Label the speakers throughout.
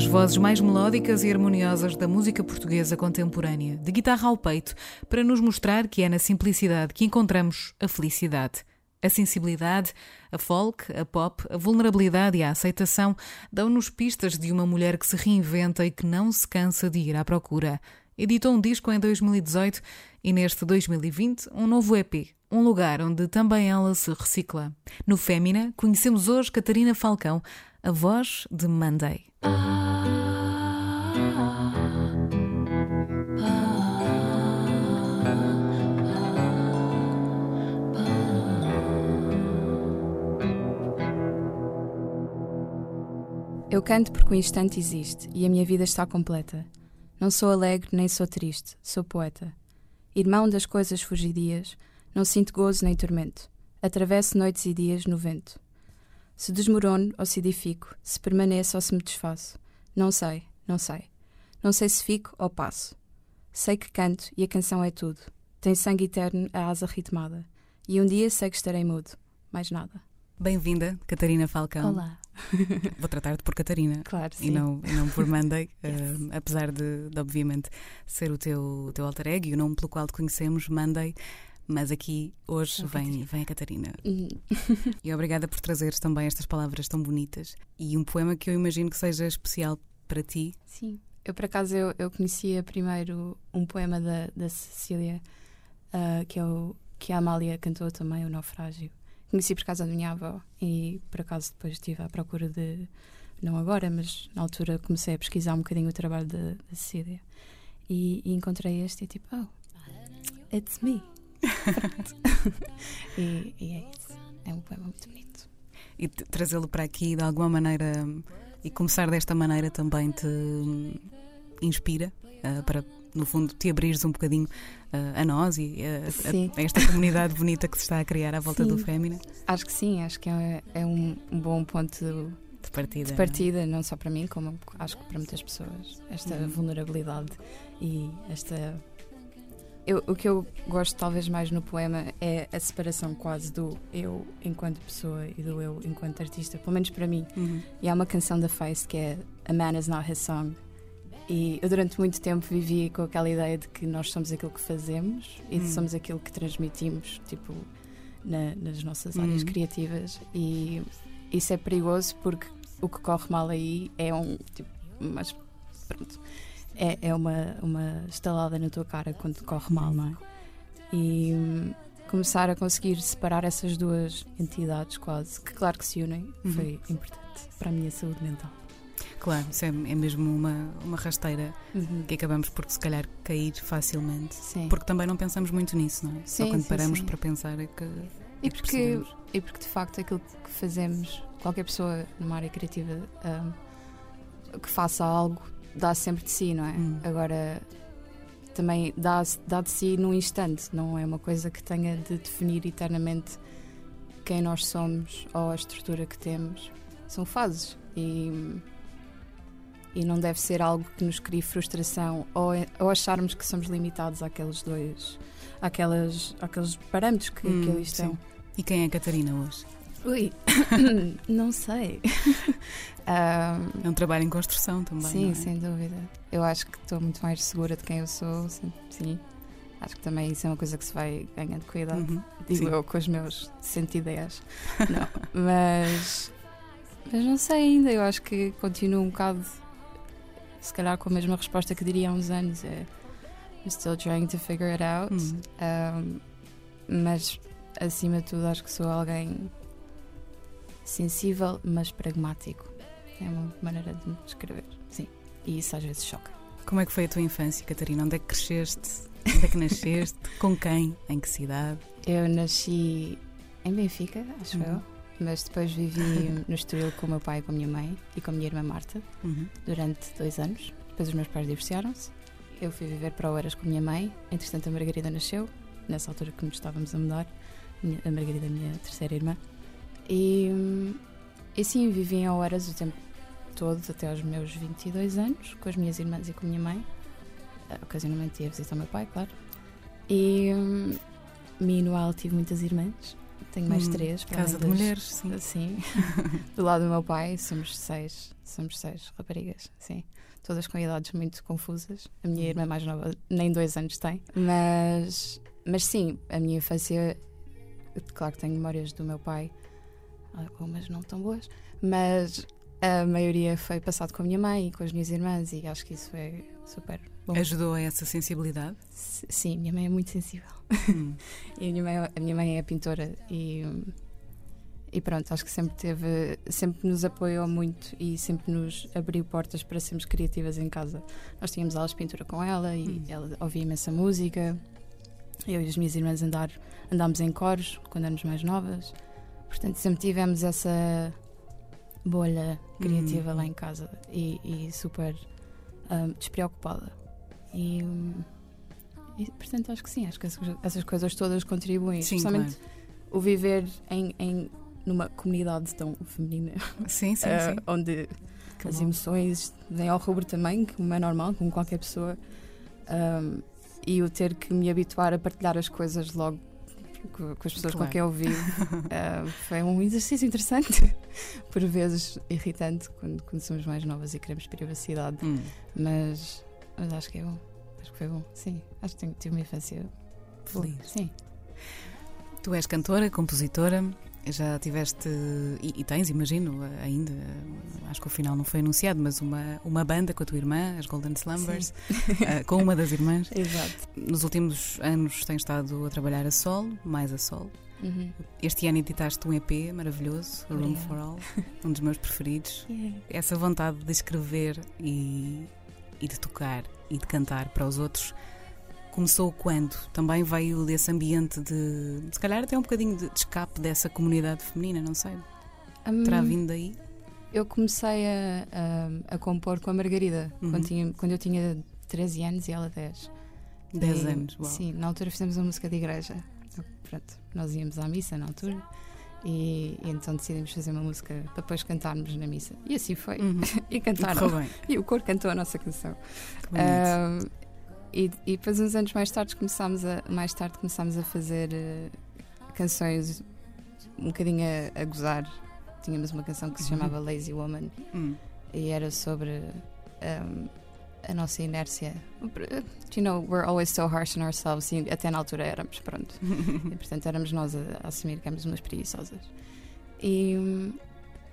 Speaker 1: das vozes mais melódicas e harmoniosas da música portuguesa contemporânea, de guitarra ao peito, para nos mostrar que é na simplicidade que encontramos a felicidade. A sensibilidade, a folk, a pop, a vulnerabilidade e a aceitação dão-nos pistas de uma mulher que se reinventa e que não se cansa de ir à procura. Editou um disco em 2018 e neste 2020 um novo EP, um lugar onde também ela se recicla. No Fémina, conhecemos hoje Catarina Falcão, a voz de Monday.
Speaker 2: Eu canto porque o instante existe e a minha vida está completa. Não sou alegre nem sou triste, sou poeta. Irmão das coisas fugidias, não sinto gozo nem tormento. Atravesso noites e dias no vento. Se desmorono ou se edifico, se permaneço ou se me desfaço. Não sei, não sei. Não sei se fico ou passo. Sei que canto e a canção é tudo. Tem sangue eterno a asa ritmada. E um dia sei que estarei mudo. Mais nada.
Speaker 1: Bem-vinda, Catarina Falcão.
Speaker 2: Olá.
Speaker 1: Vou tratar-te por Catarina.
Speaker 2: Claro, sim.
Speaker 1: E não, não por Monday, yes. uh, apesar de, de, obviamente, ser o teu, o teu alter ego e o nome pelo qual te conhecemos, Monday. Mas aqui hoje vem, vem a Catarina. E obrigada por trazeres também estas palavras tão bonitas. E um poema que eu imagino que seja especial para ti.
Speaker 2: Sim. Eu, por acaso, eu, eu conhecia primeiro um poema da, da Cecília, uh, que, é o, que a Amália cantou também, O Naufrágio. Conheci por causa da minha avó e, por acaso, depois estive à procura de. Não agora, mas na altura comecei a pesquisar um bocadinho o trabalho da Cecília. E, e encontrei este e tipo, oh, it's me. e, e, é isso. É um poema muito bonito.
Speaker 1: E trazê-lo para aqui de alguma maneira e começar desta maneira também te inspira uh, para, no fundo, te abrires um bocadinho uh, a nós e a, a, esta comunidade bonita que se está a criar à volta
Speaker 2: sim.
Speaker 1: do Fémina?
Speaker 2: Acho que sim, acho que é, é um, um, bom ponto
Speaker 1: de partida,
Speaker 2: de partida não? não? só para mim, como acho que para muitas pessoas. Esta uhum. vulnerabilidade e esta eu, o que eu gosto talvez mais no poema é a separação quase do eu enquanto pessoa e do eu enquanto artista, pelo menos para mim. Uhum. E há uma canção da Face que é A Man Is Not His Song. E eu durante muito tempo vivi com aquela ideia de que nós somos aquilo que fazemos e uhum. somos aquilo que transmitimos, tipo, na, nas nossas áreas uhum. criativas. E isso é perigoso porque o que corre mal aí é um tipo, mas pronto é, é uma, uma estalada na tua cara quando corre mal, não é? E hum, começar a conseguir separar essas duas entidades quase, que claro que se unem, uhum. foi importante para a minha saúde mental.
Speaker 1: Claro, isso é, é mesmo uma, uma rasteira uhum. que acabamos por se calhar cair facilmente.
Speaker 2: Sim.
Speaker 1: Porque também não pensamos muito nisso, não é?
Speaker 2: Sim,
Speaker 1: Só quando
Speaker 2: sim,
Speaker 1: paramos para pensar é que.
Speaker 2: E é porque, e porque de facto aquilo que fazemos, qualquer pessoa numa área criativa um, que faça algo dá sempre de si, não é? Hum. Agora também dá, dá de si num instante, não é uma coisa que tenha de definir eternamente quem nós somos ou a estrutura que temos. São fases e, e não deve ser algo que nos crie frustração ou, ou acharmos que somos limitados àqueles dois, àquelas, àqueles parâmetros que, hum, que ali estão. Sim.
Speaker 1: E quem é a Catarina hoje?
Speaker 2: Ui, não sei.
Speaker 1: um, é um trabalho em construção também.
Speaker 2: Sim,
Speaker 1: é?
Speaker 2: sem dúvida. Eu acho que estou muito mais segura de quem eu sou. Sim, sim. Acho que também isso é uma coisa que se vai ganhando cuidado. Uhum, digo sim. eu com os meus 110. não, mas, mas não sei ainda. Eu acho que continuo um bocado, se calhar, com a mesma resposta que diria há uns anos. É, I'm still trying to figure it out. Uhum. Um, mas acima de tudo, acho que sou alguém sensível, mas pragmático. É uma maneira de me descrever. Sim. E isso às vezes choca.
Speaker 1: Como é que foi a tua infância, Catarina? Onde é que cresceste? Onde é que nasceste? com quem? Em que cidade?
Speaker 2: Eu nasci em Benfica, acho uhum. eu. Mas depois vivi no Estoril com o meu pai e com a minha mãe e com a minha irmã Marta uhum. durante dois anos. Depois os meus pais divorciaram-se. Eu fui viver para Oeiras com a minha mãe. Entretanto, a Margarida nasceu, nessa altura que nos estávamos a mudar. A Margarida, a minha terceira irmã. E, e sim, vivi em Oeiras o tempo todo, até aos meus 22 anos, com as minhas irmãs e com a minha mãe. Uh, ocasionalmente ia visitar o meu pai, claro. E Minual tive muitas irmãs. Tenho mais
Speaker 1: Hum,
Speaker 2: três.
Speaker 1: Casa de
Speaker 2: das-
Speaker 1: mulheres, sim.
Speaker 2: Sim. do lado do meu pai, somos seis. Somos seis raparigas, sim. Todas com idades muito confusas. A minha irmã mais nova nem dois anos tem. Mas, mas sim, a minha infância, claro que tenho memórias do meu pai, algumas não tão boas, mas a maioria foi passado com a minha mãe e com as minhas irmãs e acho que isso é super bom.
Speaker 1: Ajudou a essa sensibilidade?
Speaker 2: Sim, minha mãe é muito sensível.
Speaker 1: Hum.
Speaker 2: E a minha mãe, a minha mãe é pintora e, e pronto, acho que sempre teve, sempre nos apoiou muito e sempre nos abriu portas para sermos criativas em casa. Nós tínhamos aulas de pintura com ela e
Speaker 1: Hum.
Speaker 2: ela ouvia imensa música. Eu e as minhas irmãs andar, andámos em coros quando éramos mais novas. Portanto, sempre tivemos essa bolha criativa
Speaker 1: Hum.
Speaker 2: lá em casa e, e super hum, despreocupada. E, e, portanto, acho que sim, acho que essas, coisas todas contribuem,
Speaker 1: Sim,
Speaker 2: especialmente
Speaker 1: claro.
Speaker 2: o viver em, em numa comunidade tão feminina,
Speaker 1: Sim, sim,
Speaker 2: eh,
Speaker 1: sim.
Speaker 2: onde
Speaker 1: Que
Speaker 2: as
Speaker 1: bom.
Speaker 2: emoções vêm ao rubro também, como é normal, como qualquer pessoa, um, e o ter que me habituar a partilhar as coisas logo co- com, as pessoas
Speaker 1: Claro.
Speaker 2: com quem eu vivo uh, foi um exercício interessante, por vezes irritante quando, quando somos mais novas e queremos privacidade,
Speaker 1: Hum.
Speaker 2: mas, mas acho que é bom. Acho que foi bom, sim. Acho que tive uma infância.
Speaker 1: Feliz.
Speaker 2: Sim.
Speaker 1: Tu és cantora, compositora, já tiveste, e, e tens, imagino, ainda, acho que o final não foi anunciado, mas uma, uma banda com a tua irmã, as Golden Slumbers, eh, com uma das irmãs.
Speaker 2: Exato.
Speaker 1: Nos últimos anos tens estado a trabalhar a solo, mais a solo.
Speaker 2: Uhum.
Speaker 1: Este ano editaste um EP maravilhoso, A Room
Speaker 2: Obrigada.
Speaker 1: for All, um dos meus preferidos.
Speaker 2: Yeah.
Speaker 1: Essa vontade de escrever e, e de tocar e de cantar para os outros começou quando? Também veio desse ambiente de, se calhar até um bocadinho de, de escape dessa comunidade feminina, não sei. Terá
Speaker 2: Hum,
Speaker 1: vindo daí?
Speaker 2: Eu comecei a, a, a compor com a Margarida
Speaker 1: Uhum.
Speaker 2: quando, tinha, quando eu tinha 13 anos e ela 10.
Speaker 1: 10
Speaker 2: E,
Speaker 1: anos, uau.
Speaker 2: Sim, na altura fizemos uma música de igreja. Pronto, nós íamos à missa na altura e, e então decidimos fazer uma música para depois cantarmos na missa. E assim foi.
Speaker 1: Uhum.
Speaker 2: E
Speaker 1: E
Speaker 2: cantaram.
Speaker 1: bem.
Speaker 2: E o coro cantou a nossa canção. Ahm, e, e depois uns anos mais tarde começámos a, mais tarde começámos a fazer eh, canções um bocadinho a, a gozar. Tínhamos uma canção que se
Speaker 1: Uhum.
Speaker 2: chamava Lazy Woman
Speaker 1: Hum.
Speaker 2: e era sobre ahm, a nossa inércia. You know, we're always so harsh on ourselves e até na altura éramos, pronto. E, portanto, éramos nós a, a assumir que éramos umas preguiçosas. E,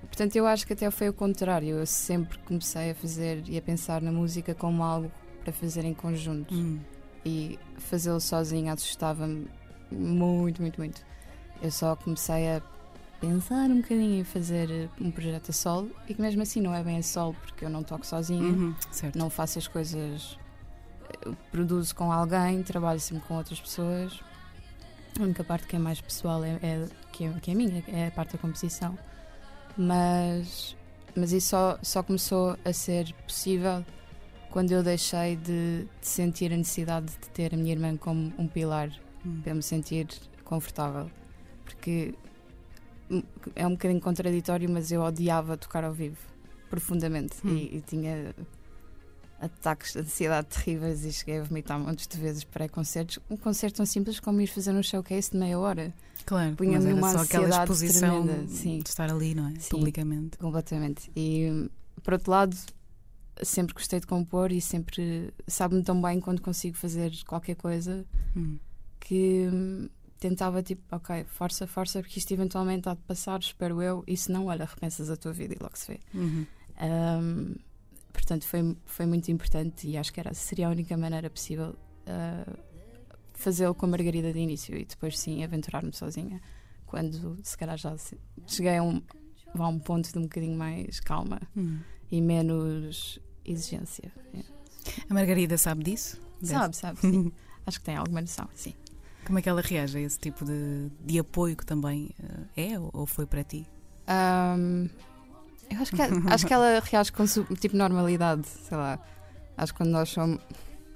Speaker 2: portanto, eu acho que até foi o contrário. Eu sempre comecei a fazer e a pensar na música como algo para fazer em conjunto.
Speaker 1: Hum.
Speaker 2: E fazê-lo sozinho assustava-me muito, muito, muito. Eu só comecei a pensar um bocadinho em fazer eh, um projeto a solo e que mesmo assim não é bem a solo porque eu não toco sozinha
Speaker 1: Uhum.
Speaker 2: Não faço as coisas. eu Produzo com alguém, trabalho sempre com outras pessoas. A única parte que é mais pessoal é, é- que, é que é minha, é a parte da composição. Mas, mas isso só, só começou a ser possível quando eu deixei de, de sentir a necessidade de ter a minha irmã como um pilar
Speaker 1: Hum.
Speaker 2: para me sentir confortável. Porque é um bocadinho contraditório, mas eu odiava tocar ao vivo profundamente
Speaker 1: Hum.
Speaker 2: e, e tinha ataques de ansiedade terríveis e cheguei a vomitar montes de vezes pré-concertos. Um concerto tão simples como ir fazer um showcase de meia hora,
Speaker 1: Claro,
Speaker 2: punha-me numa
Speaker 1: só aquela
Speaker 2: ansiedade
Speaker 1: exposição
Speaker 2: tremenda, sim.
Speaker 1: de estar ali, não é?
Speaker 2: Sim.
Speaker 1: Publicamente.
Speaker 2: completamente. E por outro lado, sempre gostei de compor e sempre sabe-me tão bem quando consigo fazer qualquer coisa
Speaker 1: Hum.
Speaker 2: que hum, tentava tipo, ok, força, força, porque isto eventualmente há de passar, espero eu, e se não, olha, repensas a tua vida e logo se vê.
Speaker 1: Uhum.
Speaker 2: Hum, portanto, foi, foi muito importante e acho que era, seria a única maneira possível uh, fazê-lo com a Margarida de início e depois sim aventurar-me sozinha. Quando se calhar já se- cheguei a um, a um ponto de um bocadinho mais calma
Speaker 1: Hum.
Speaker 2: e menos exigência. É.
Speaker 1: A Margarida sabe disso?
Speaker 2: Sabe, sabe, sim. acho que tem alguma noção, sim.
Speaker 1: Como é que ela reage a esse tipo de, de apoio que também eh, é ou foi para ti?
Speaker 2: Ahm, eu acho que, acho que ela reage com tipo normalidade, sei lá. Acho que quando nós somos.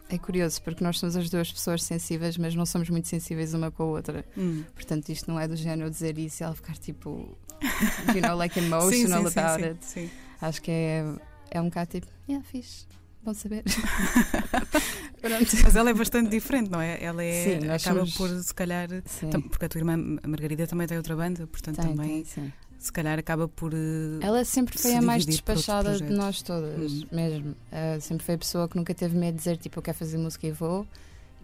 Speaker 2: É curioso, porque nós somos as duas pessoas sensíveis, mas não somos muito sensíveis uma com a outra.
Speaker 1: Hum.
Speaker 2: Portanto, isto não é do género dizer isso e ela ficar tipo. you know, like emotional
Speaker 1: sim, sim,
Speaker 2: about
Speaker 1: sim,
Speaker 2: it.
Speaker 1: sim.
Speaker 2: Acho que é, é um bocado tipo, yeah, fixe, bom saber.
Speaker 1: Mas ela é bastante diferente, não é? Ela é,
Speaker 2: Sim,
Speaker 1: acaba
Speaker 2: somos-
Speaker 1: por, se calhar. Tam- Porque a tua irmã a Margarida também tem outra banda, portanto
Speaker 2: Tem,
Speaker 1: também,
Speaker 2: tem, sim.
Speaker 1: se calhar, acaba por. eh,
Speaker 2: Ela sempre foi
Speaker 1: se
Speaker 2: a mais despachada de nós todas,
Speaker 1: Hum.
Speaker 2: mesmo. Uh, sempre foi a pessoa que nunca teve medo de dizer tipo, eu quero fazer música e vou,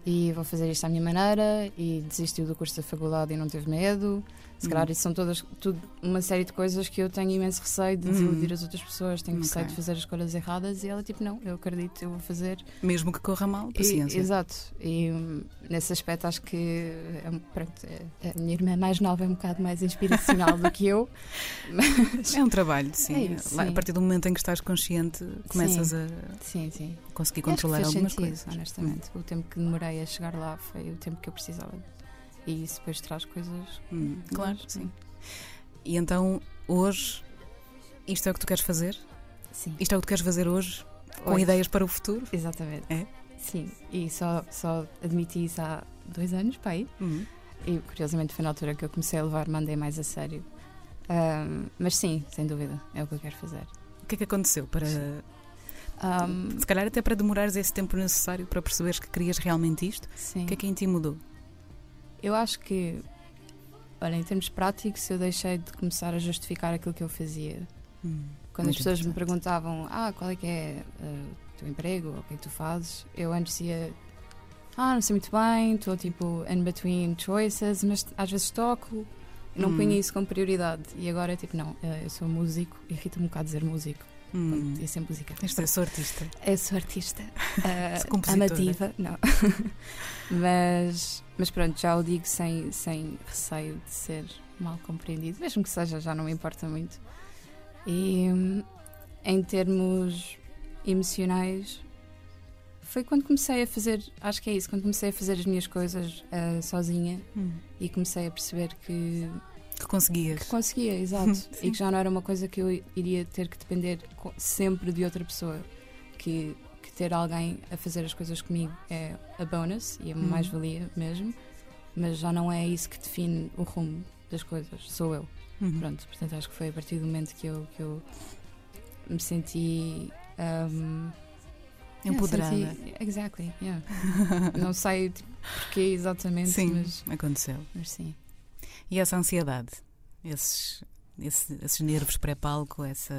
Speaker 2: e vou fazer isto à minha maneira, e desistiu do curso da faculdade e não teve medo. Se
Speaker 1: Hum.
Speaker 2: calhar isso são todas tudo, uma série de coisas que eu tenho imenso receio de
Speaker 1: Hum.
Speaker 2: desiludir as outras pessoas, tenho receio
Speaker 1: Ok.
Speaker 2: de fazer as escolhas erradas, e ela tipo, não, eu acredito, eu vou fazer.
Speaker 1: Mesmo que corra mal,
Speaker 2: E-
Speaker 1: paciência.
Speaker 2: exato. E hum, nesse aspecto acho que é pronto, é- a minha irmã mais nova é um bocado mais inspiracional do que eu. Mas
Speaker 1: É um trabalho, sim.
Speaker 2: É isso, sim.
Speaker 1: A partir do momento em que estás consciente, começas a
Speaker 2: sim, sim.
Speaker 1: conseguir
Speaker 2: E
Speaker 1: controlar algumas
Speaker 2: sentido,
Speaker 1: coisas.
Speaker 2: honestamente. O tempo que demorei a chegar lá foi o tempo que eu precisava. E isso depois traz coisas.
Speaker 1: Hum, claro, sim. E então, hoje, isto é o que tu queres fazer?
Speaker 2: Sim.
Speaker 1: Isto é o que tu queres fazer hoje? Com
Speaker 2: Hoje.
Speaker 1: ideias para o futuro?
Speaker 2: Exatamente.
Speaker 1: É?
Speaker 2: Sim. E só, só admiti isso há dois anos, pai.
Speaker 1: Hum.
Speaker 2: E curiosamente foi na altura que eu comecei a levar Mandei mais a sério. Ahm, mas sim, sem dúvida, é o que eu quero fazer.
Speaker 1: O que é que aconteceu para.
Speaker 2: Ahm,
Speaker 1: Se calhar até para demorares esse tempo necessário para perceberes que querias realmente isto?
Speaker 2: sim.
Speaker 1: O que é que em ti mudou?
Speaker 2: Eu acho que, olha, em termos práticos, eu deixei de começar a justificar aquilo que eu fazia.
Speaker 1: Hum,
Speaker 2: Quando as pessoas me perguntavam, ah, qual é que é eh, o teu emprego, o que é que tu fazes, eu antes ia, ah, não sei muito bem, estou tipo in between choices, mas às vezes toco, não
Speaker 1: Hum.
Speaker 2: ponho isso como prioridade. E agora é tipo, não, eh, eu sou músico, irrita-me um bocado dizer músico,
Speaker 1: Hum.
Speaker 2: ia ser música.
Speaker 1: É sou artista.
Speaker 2: Eu sou artista,
Speaker 1: compositora.
Speaker 2: amativa, não. mas, mas pronto, já o digo sem, sem receio de ser mal compreendido, mesmo que seja, já não me importa muito. E hum, em termos emocionais, foi quando comecei a fazer, acho que é isso, quando comecei a fazer as minhas coisas eh, sozinha
Speaker 1: Hum.
Speaker 2: e comecei a perceber que
Speaker 1: Que conseguias.
Speaker 2: que conseguia, exato. E que já não era uma coisa que eu iria ter que depender sempre de outra pessoa. Que, que ter alguém a fazer as coisas comigo é a bonus e é uma
Speaker 1: Uhum.
Speaker 2: mais-valia mesmo, mas já não é isso que define o rumo das coisas, sou eu.
Speaker 1: Uhum.
Speaker 2: Pronto, portanto acho que foi a partir do momento que eu, que eu me senti. um,
Speaker 1: Empoderada.
Speaker 2: yeah, senti- exactly, yeah. não sei tipo, porquê exatamente,
Speaker 1: Sim,
Speaker 2: mas,
Speaker 1: aconteceu.
Speaker 2: mas sim.
Speaker 1: E essa ansiedade? Esses, esse- esses nervos pré-palco, essa.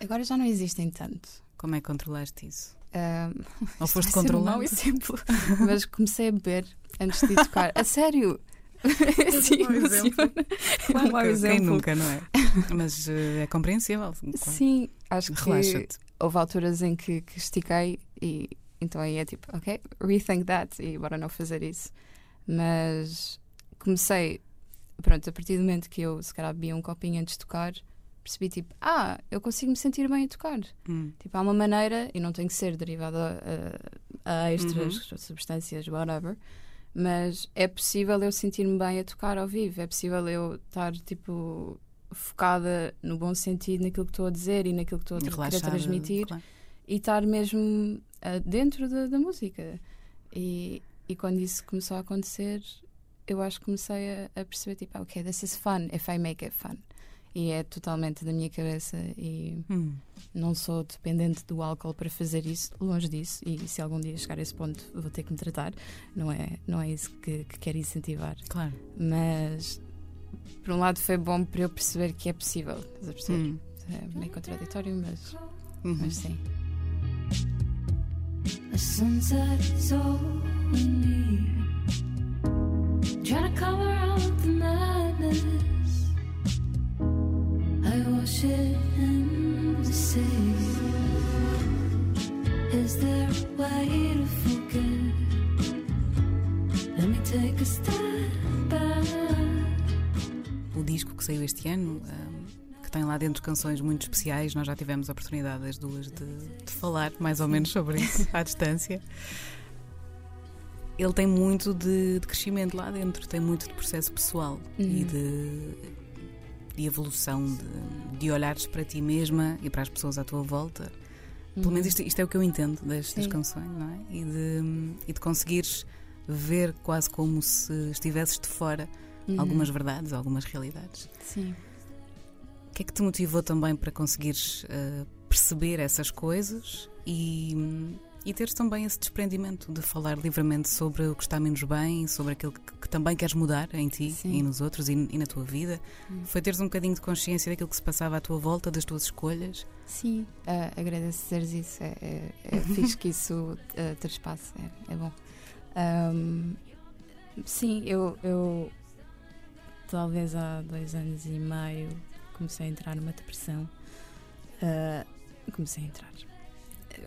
Speaker 2: Agora já não existem tanto.
Speaker 1: Como é que controlaste isso?
Speaker 2: Um,
Speaker 1: Ou foste
Speaker 2: ser um
Speaker 1: controlando?
Speaker 2: exemplo, mas comecei a beber antes de tocar. A sério! Sim,
Speaker 1: mau exemplo.
Speaker 2: É um mau
Speaker 1: Quem
Speaker 2: exemplo.
Speaker 1: nunca, não é? Mas eh, é compreensível. claro.
Speaker 2: Sim, acho que
Speaker 1: Relaxa-te.
Speaker 2: houve alturas em que, que estiquei e então aí é tipo, ok, rethink that e bora não fazer isso. Mas comecei, pronto, a partir do momento que eu se calhar bebia um copinho antes de tocar, percebi tipo, ah, eu consigo me sentir bem a tocar.
Speaker 1: Hum.
Speaker 2: Tipo, há uma maneira, e não tem que ser derivada a, a extras,
Speaker 1: Uhum.
Speaker 2: substâncias, whatever, mas é possível eu sentir-me bem a tocar ao vivo, é possível eu estar, tipo, focada no bom sentido naquilo que estou a dizer e naquilo que estou a querer
Speaker 1: Relaxada,
Speaker 2: transmitir
Speaker 1: claro.
Speaker 2: e estar mesmo ah, dentro da, da música. E, e quando isso começou a acontecer, eu acho que comecei a, a perceber, tipo, ah, ok, this is fun if I make it fun. E é totalmente da minha cabeça e
Speaker 1: Hum.
Speaker 2: não sou dependente do álcool para fazer isso, longe disso. E se algum dia chegar a esse ponto, vou ter que me tratar. Não é, não é isso que, que quero incentivar.
Speaker 1: Claro.
Speaker 2: Mas, por um lado, foi bom para eu perceber que é possível. Estás a perceber?
Speaker 1: Hum.
Speaker 2: É meio contraditório, mas,
Speaker 1: Uhum.
Speaker 2: mas sim.
Speaker 3: The sunset is all we need.
Speaker 1: O disco que saiu este ano, hum, que tem lá dentro canções muito especiais, nós já tivemos a oportunidade as duas de, de falar mais ou menos sobre isso à distância. Ele tem muito de, de crescimento lá dentro, tem muito de processo pessoal e
Speaker 2: Uhum.
Speaker 1: de, de evolução, de, de olhares para ti mesma e para as pessoas à tua volta. Pelo menos isto, isto é o que eu entendo
Speaker 2: Sim.
Speaker 1: canções, não é? E de, e de conseguires ver quase como se estivesses de fora
Speaker 2: Uhum.
Speaker 1: algumas verdades, algumas realidades.
Speaker 2: Sim.
Speaker 1: O que é que te motivou também para conseguires uh, perceber essas coisas e, e teres também esse desprendimento de falar livremente sobre o que está menos bem, sobre aquilo que, que também queres mudar em ti
Speaker 2: Sim.
Speaker 1: e nos outros e, e na tua vida?
Speaker 2: Hum.
Speaker 1: Foi teres um bocadinho de consciência daquilo que se passava à tua volta, das tuas escolhas?
Speaker 2: Sim, uh, agradeço dizeres isso. É, é, é fixe que isso uh, ter espaço, é, é bom. Um, sim, eu, eu talvez há dois anos e meio comecei a entrar numa depressão. Uh, comecei a entrar.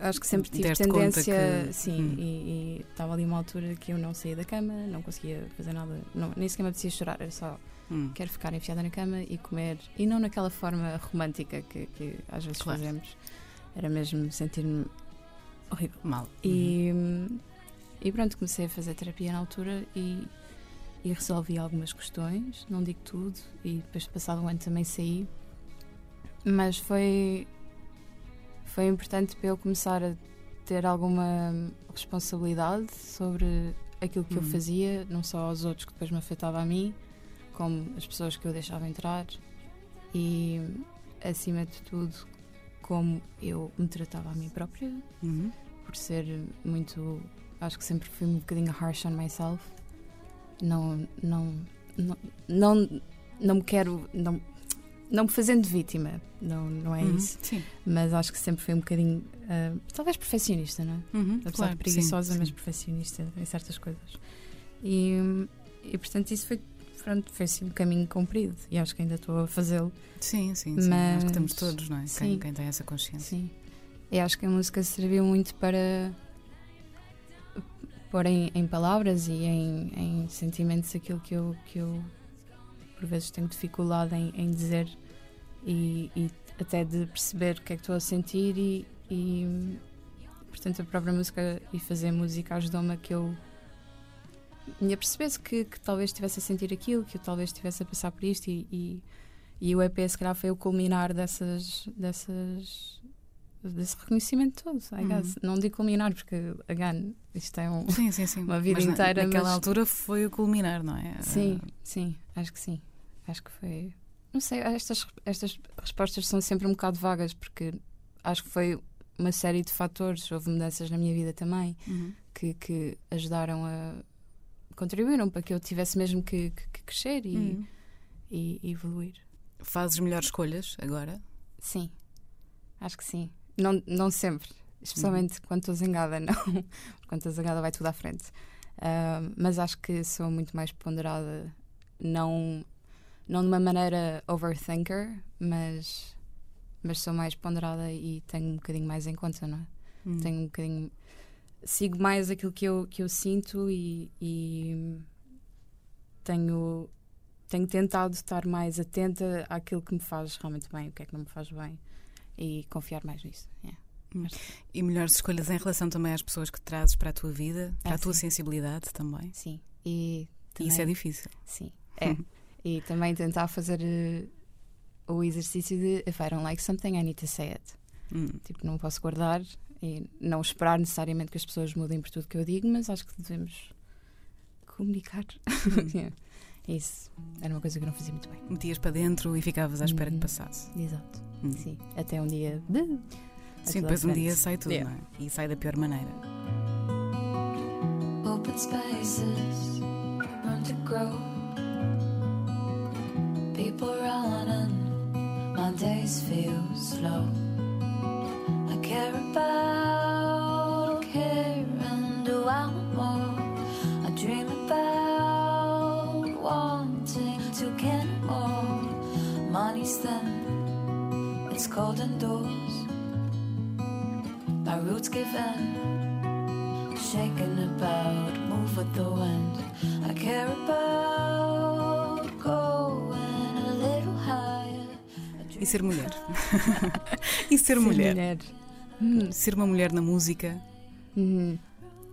Speaker 2: Acho que sempre tive tendência,
Speaker 1: que-
Speaker 2: sim,
Speaker 1: Hum.
Speaker 2: e estava ali uma altura que eu não saía da cama, não conseguia fazer nada, não, nem sequer me apetecia chorar, era só
Speaker 1: Hum.
Speaker 2: quero ficar enfiada na cama e comer, e não naquela forma romântica que, que às vezes
Speaker 1: Claro.
Speaker 2: fazemos, era mesmo sentir-me horrível.
Speaker 1: Mal.
Speaker 2: E, e pronto, comecei a fazer terapia na altura e, e resolvi algumas questões, não digo tudo, e depois passado um ano também saí. Mas foi, foi importante para eu começar a ter alguma responsabilidade sobre aquilo que eu
Speaker 1: Uhum.
Speaker 2: fazia, não só aos outros que depois me afetava a mim, como as pessoas que eu deixava entrar e acima de tudo como eu me tratava a mim própria
Speaker 1: Uhum.
Speaker 2: por ser muito. Acho que sempre fui um bocadinho harsh on myself. Não. Não. Não, não, não me quero. Não, não me fazendo vítima. Não, não é
Speaker 1: Uhum.
Speaker 2: isso.
Speaker 1: Sim.
Speaker 2: Mas acho que sempre fui um bocadinho. ah, talvez perfeccionista, não é?
Speaker 1: Uhum.
Speaker 2: Apesar
Speaker 1: Claro,
Speaker 2: de preguiçosa,
Speaker 1: sim,
Speaker 2: mas
Speaker 1: sim.
Speaker 2: perfeccionista em certas coisas. E, e portanto, isso foi. Pronto, foi assim um caminho comprido e acho que ainda estou a fazê-lo.
Speaker 1: Sim, sim, sim. Acho que temos
Speaker 2: Mas-
Speaker 1: todos, não é? Quem,
Speaker 2: sim.
Speaker 1: quem tem essa consciência.
Speaker 2: Sim. E acho que a música serviu muito para pôr em, em palavras e em, em sentimentos aquilo que eu, que eu por vezes tenho dificuldade em, em dizer e, e até de perceber o que é que estou a sentir e, e, portanto a própria música e fazer música ajudou-me a que eu me apercebesse que, que talvez estivesse a sentir aquilo, que eu talvez estivesse a passar por isto e, e, e o EP se calhar foi o culminar dessas, dessas desse reconhecimento todo, I
Speaker 1: Uhum.
Speaker 2: guess. Não digo culminar porque, again, isto é um...
Speaker 1: Sim, sim, sim.
Speaker 2: Uma vida
Speaker 1: Mas na-
Speaker 2: inteira,
Speaker 1: Naquela
Speaker 2: mas-
Speaker 1: altura foi o culminar, não é?
Speaker 2: Sim, sim, acho que sim. Acho que foi. Não sei, estas, estas respostas são sempre um bocado vagas porque acho que foi uma série de fatores, houve mudanças na minha vida também
Speaker 1: Uhum.
Speaker 2: que, que ajudaram a. contribuíram para que eu tivesse mesmo que, que- que crescer e,
Speaker 1: Uhum.
Speaker 2: e- e evoluir.
Speaker 1: Fazes melhores escolhas agora?
Speaker 2: Sim, acho que sim. Não, não sempre, especialmente quando estou zangada, não. quando estou zangada vai tudo à frente. Ah, mas acho que sou muito mais ponderada, não, não de uma maneira overthinker, mas, mas sou mais ponderada e tenho um bocadinho mais em conta, não é?
Speaker 1: Uhum.
Speaker 2: Tenho um bocadinho. Sigo mais aquilo que eu, que eu sinto e, e tenho, tenho tentado estar mais atenta àquilo que me faz realmente bem, o que é que não me faz bem e confiar mais nisso. yeah.
Speaker 1: E melhores escolhas em relação também às pessoas que trazes para a tua vida, para
Speaker 2: Ah,
Speaker 1: a tua
Speaker 2: sim.
Speaker 1: sensibilidade também.
Speaker 2: Sim. E
Speaker 1: E isso é
Speaker 2: também-
Speaker 1: difícil.
Speaker 2: Sim, é. e também tentar fazer eh, o exercício de if I don't like something, I need to say it.
Speaker 1: Hum.
Speaker 2: Tipo, não posso guardar e não esperar necessariamente que as pessoas mudem por tudo que eu digo, mas acho que devemos comunicar. Yeah. Isso era uma coisa que eu não fazia muito bem.
Speaker 1: Metias para dentro e ficavas à espera que
Speaker 2: Uhum.
Speaker 1: passasse.
Speaker 2: Exato.
Speaker 1: Hum.
Speaker 2: Sim. Até um dia. de-
Speaker 1: Sim, depois um dia sai tudo,
Speaker 2: Yeah.
Speaker 1: não é? E sai da pior maneira.
Speaker 3: Open spaces, room to grow. People running, my days feel slow. I care about Thin, it's cold indoors. My roots give in shaking about, move with the wind. I care about going a little higher.
Speaker 1: E ser mulher. e ser, mulher.
Speaker 2: Hum.
Speaker 1: Ser uma mulher na música
Speaker 2: Uhum.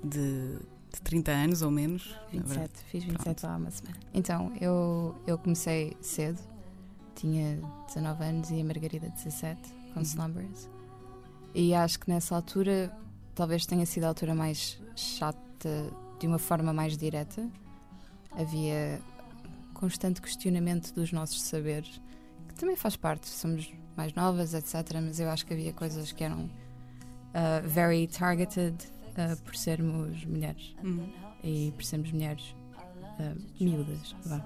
Speaker 1: de, de 30 anos ou menos. na
Speaker 2: 27,
Speaker 1: verdade.
Speaker 2: fiz 27 há uma semana. Então, eu, eu comecei cedo, tinha 19 anos e a Margarida 17, com
Speaker 1: Uhum.
Speaker 2: Slumbers. E acho que nessa altura talvez tenha sido a altura mais chata, de uma forma mais direta. Havia constante questionamento dos nossos saberes, que também faz parte, somos mais novas, etc. Mas eu acho que havia coisas que eram uh, very targeted uh, por sermos mulheres
Speaker 1: Uhum.
Speaker 2: e por sermos mulheres uh, miúdas, vá.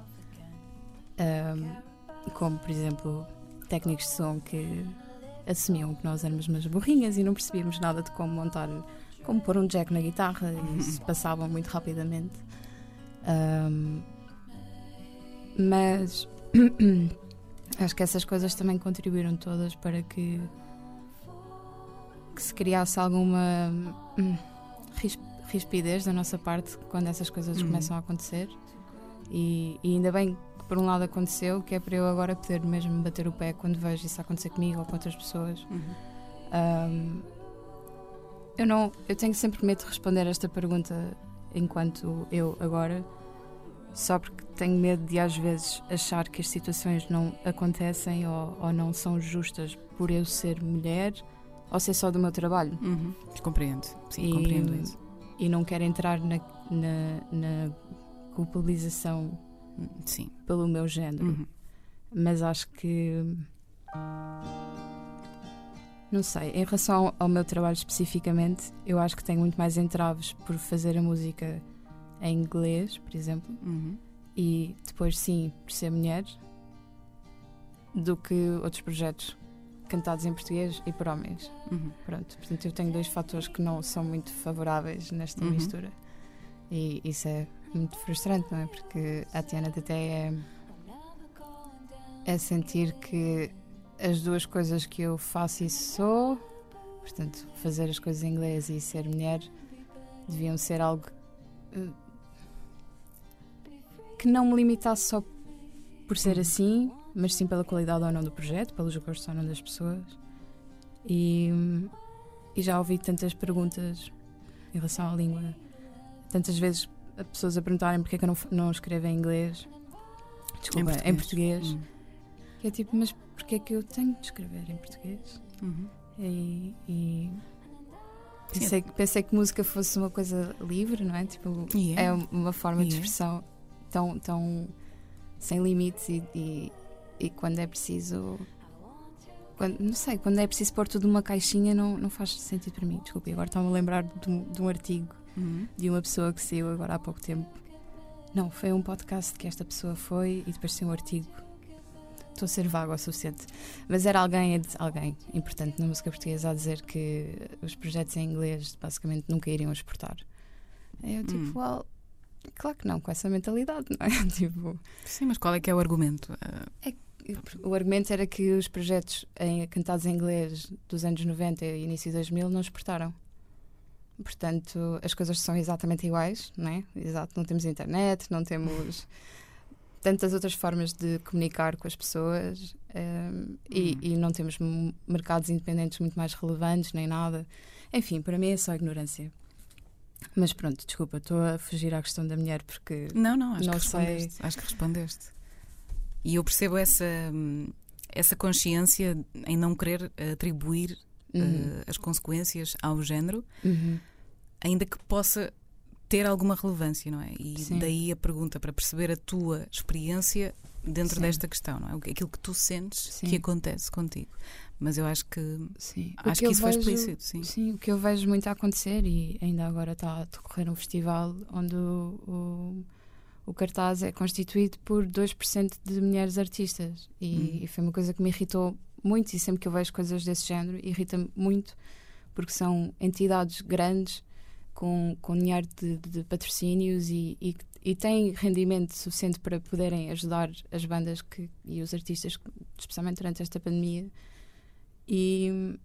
Speaker 2: Um, como, por exemplo, técnicos de som que assumiam que nós éramos umas burrinhas e não percebíamos nada de como montar, como pôr um jack na guitarra e se passavam muito rapidamente. Um, mas acho que essas coisas também contribuíram todas para que, que se criasse alguma hum, ris- rispidez da nossa parte quando essas coisas
Speaker 1: Uhum.
Speaker 2: começam a acontecer. E, e ainda bem por um lado aconteceu, que é para eu agora poder mesmo bater o pé quando vejo isso acontecer comigo ou com outras pessoas.
Speaker 1: Uhum.
Speaker 2: Um, eu não, eu tenho sempre medo de responder esta pergunta enquanto eu agora, só porque tenho medo de às vezes achar que as situações não acontecem ou, ou não são justas por eu ser mulher ou ser só do meu trabalho.
Speaker 1: Uhum. Compreendo. Sim,
Speaker 2: E-
Speaker 1: compreendo isso.
Speaker 2: E não quero entrar na, na, na culpabilização
Speaker 1: Sim.
Speaker 2: pelo meu género.
Speaker 1: Uhum.
Speaker 2: mas acho que. Não sei, em relação ao, meu trabalho especificamente, eu acho que tenho muito mais entraves por fazer a música em inglês, por exemplo,
Speaker 1: Uhum.
Speaker 2: e depois sim por ser mulher, do que outros projetos cantados em português e por homens.
Speaker 1: Uhum.
Speaker 2: Pronto, portanto eu tenho dois fatores que não são muito favoráveis nesta
Speaker 1: Uhum.
Speaker 2: mistura. E isso é muito frustrante, não é? Porque a Tiana até é, é sentir que as duas coisas que eu faço e sou, portanto, fazer as coisas em inglês e ser mulher, deviam ser algo eh, que não me limitasse só por ser assim, mas sim pela qualidade ou não do projeto, pelos gostos ou não das pessoas. E, e já ouvi tantas perguntas em relação à língua, tantas vezes pessoas a perguntarem porque é que eu não, não escrevo em inglês, desculpa, em português,
Speaker 1: Uhum.
Speaker 2: que é tipo, mas porque é que eu tenho de escrever em português?
Speaker 1: Uhum.
Speaker 2: E, e pensei, que- pensei que música fosse uma coisa livre, não é? Tipo,
Speaker 1: E
Speaker 2: é uma forma de
Speaker 1: E é.
Speaker 2: expressão tão, tão sem limites e, e, e quando é preciso. Quando, não sei, quando é preciso pôr tudo numa caixinha não, não faz sentido para mim. Desculpe, agora estava a lembrar de um, de um artigo
Speaker 1: Uhum.
Speaker 2: de uma pessoa que saiu agora há pouco tempo. Não, foi um podcast que esta pessoa foi e depois saiu um artigo. Estou a ser vago o suficiente. Mas era alguém, alguém importante na música portuguesa a dizer que os projetos em inglês basicamente nunca iriam exportar. Eu tipo,
Speaker 1: Hum.
Speaker 2: well, claro que não, com essa mentalidade, não é? tipo,
Speaker 1: Sim, mas qual é que é o argumento? Ah,
Speaker 2: o argumento era que os projetos em, cantados em inglês dos anos 90 e início de 2000 não exportaram. Portanto, as coisas são exatamente iguais, não é? Exato, não temos internet, não temos tantas outras formas de comunicar com as pessoas ehm, e,
Speaker 1: Hum.
Speaker 2: e não temos mercados independentes muito mais relevantes nem nada. Enfim, para mim é só ignorância. Mas pronto, desculpa, estou a fugir à questão da mulher porque
Speaker 1: Não, não, acho
Speaker 2: Não
Speaker 1: que
Speaker 2: sei.
Speaker 1: respondeste. Acho que respondeste. E eu percebo essa, hum, essa consciência em não querer atribuir
Speaker 2: Uhum,
Speaker 1: eh, as consequências ao género,
Speaker 2: uhum,
Speaker 1: ainda que possa ter alguma relevância, não é? E
Speaker 2: Sim.
Speaker 1: daí a pergunta para perceber a tua experiência dentro
Speaker 2: Sim.
Speaker 1: desta questão, não é? Que- Aquilo que tu sentes
Speaker 2: Sim.
Speaker 1: que acontece contigo. Mas eu acho que
Speaker 2: sim.
Speaker 1: Acho que,
Speaker 2: eu
Speaker 1: isso foi
Speaker 2: vejo-
Speaker 1: explícito, sim.
Speaker 2: Sim, o que eu vejo muito a acontecer, e ainda agora está a decorrer um festival onde o, o, o cartaz é constituído por 2% de mulheres artistas. E,
Speaker 1: Uhum.
Speaker 2: e foi uma coisa que me irritou muito, e sempre que eu vejo coisas desse género, irrita-me muito, porque são entidades grandes com, com dinheiro de, de patrocínios e, e, e têm rendimento suficiente para poderem ajudar as bandas que, e os artistas, especialmente durante esta pandemia. E,